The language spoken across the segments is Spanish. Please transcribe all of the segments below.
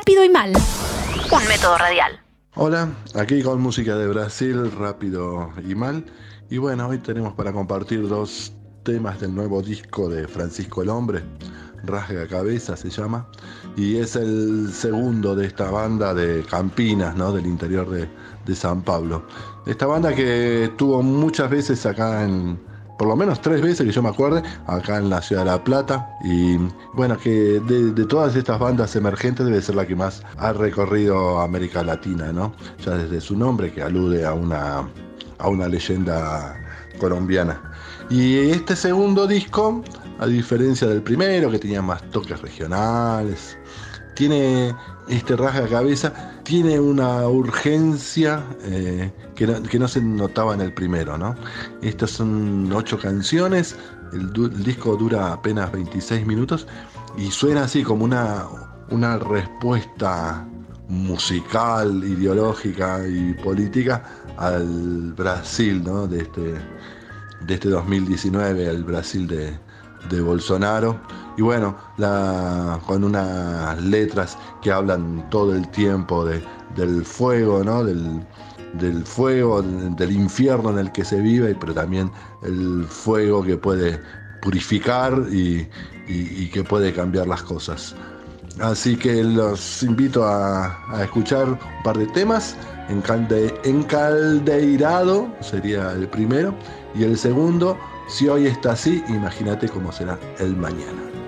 Rápido y Mal. Un método radial. Hola, aquí con música de Brasil, rápido y mal. Y bueno, hoy tenemos para compartir dos temas del nuevo disco de Francisco el Hombre, Rasga Cabeza se llama, y es el segundo de esta banda de Campinas, ¿no? del interior de, de San Pablo. Esta banda que estuvo muchas veces acá en, por lo menos tres veces que yo me acuerde, acá en la ciudad de La Plata. Y bueno, que de, todas estas bandas emergentes debe ser la que más ha recorrido América Latina, ¿no? Ya desde su nombre, que alude a una, a una leyenda colombiana. Y este segundo disco, a diferencia del primero, que tenía más toques regionales, tiene este rasga cabeza, tiene una urgencia eh, que, no, se notaba en el primero, ¿no? Estas son ocho canciones, el, disco dura apenas 26 minutos y suena así como una, una respuesta musical, ideológica y política al Brasil, ¿no? De este, de este 2019, al Brasil de, de Bolsonaro. Y bueno, con unas letras que hablan todo el tiempo de, del fuego, ¿no? Del, del fuego, del infierno en el que se vive, pero también el fuego que puede purificar y, que puede cambiar las cosas. Así que los invito a, escuchar un par de temas. encaldeirado sería el primero. Y el segundo, si hoy está así, imagínate cómo será el mañana.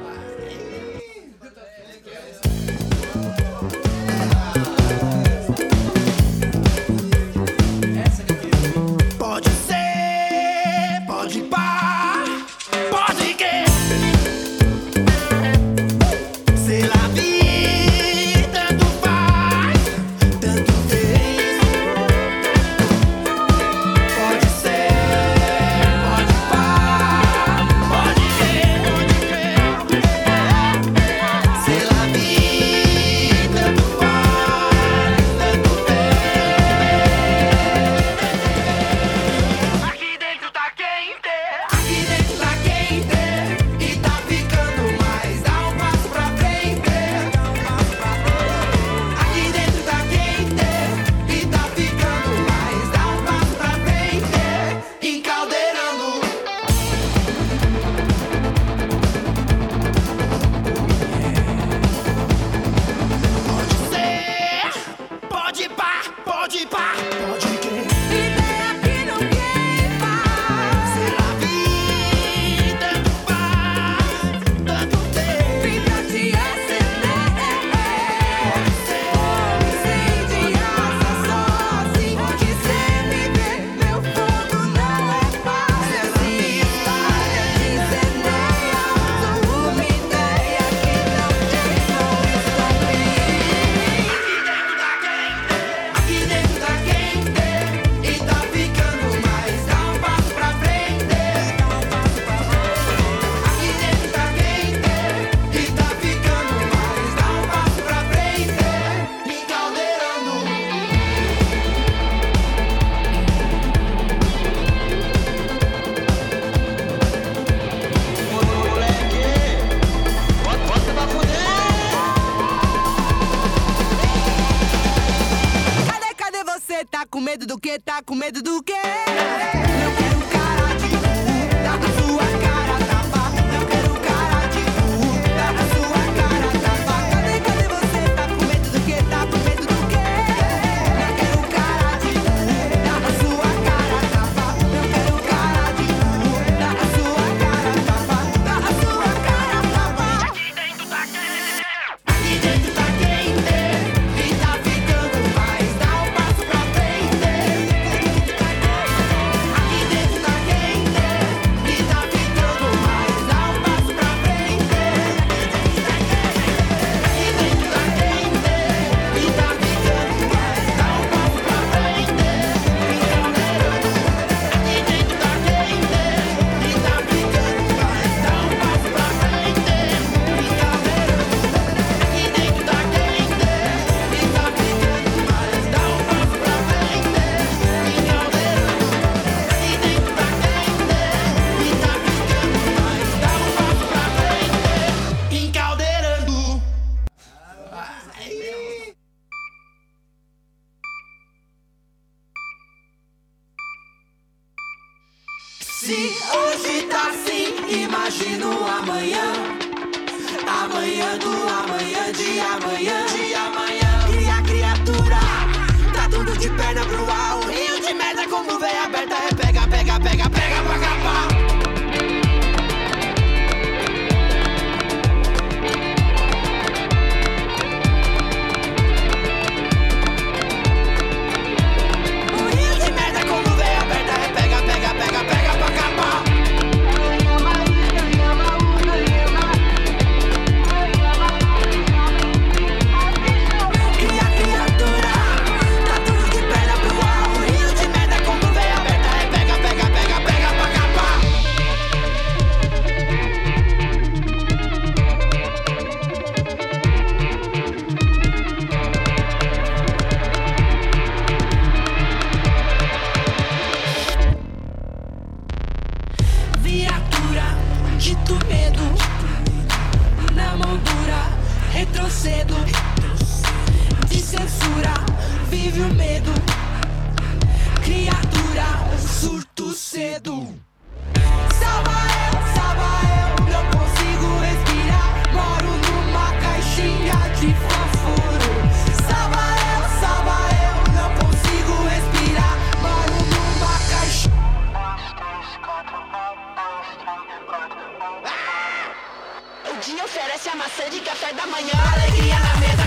Com medo do que? Tá com medo do que? Não quero Se hoje tá assim, imagino amanhã. Amanhã do amanhã, de amanhã, de amanhã. Cria criatura, tá tudo de perna pro ar. Dito medo, na mão dura, retrocedo. De censura, vive o medo. Criatura, surto cedo. dia oferece a maçã de café da manhã, alegria na mesa.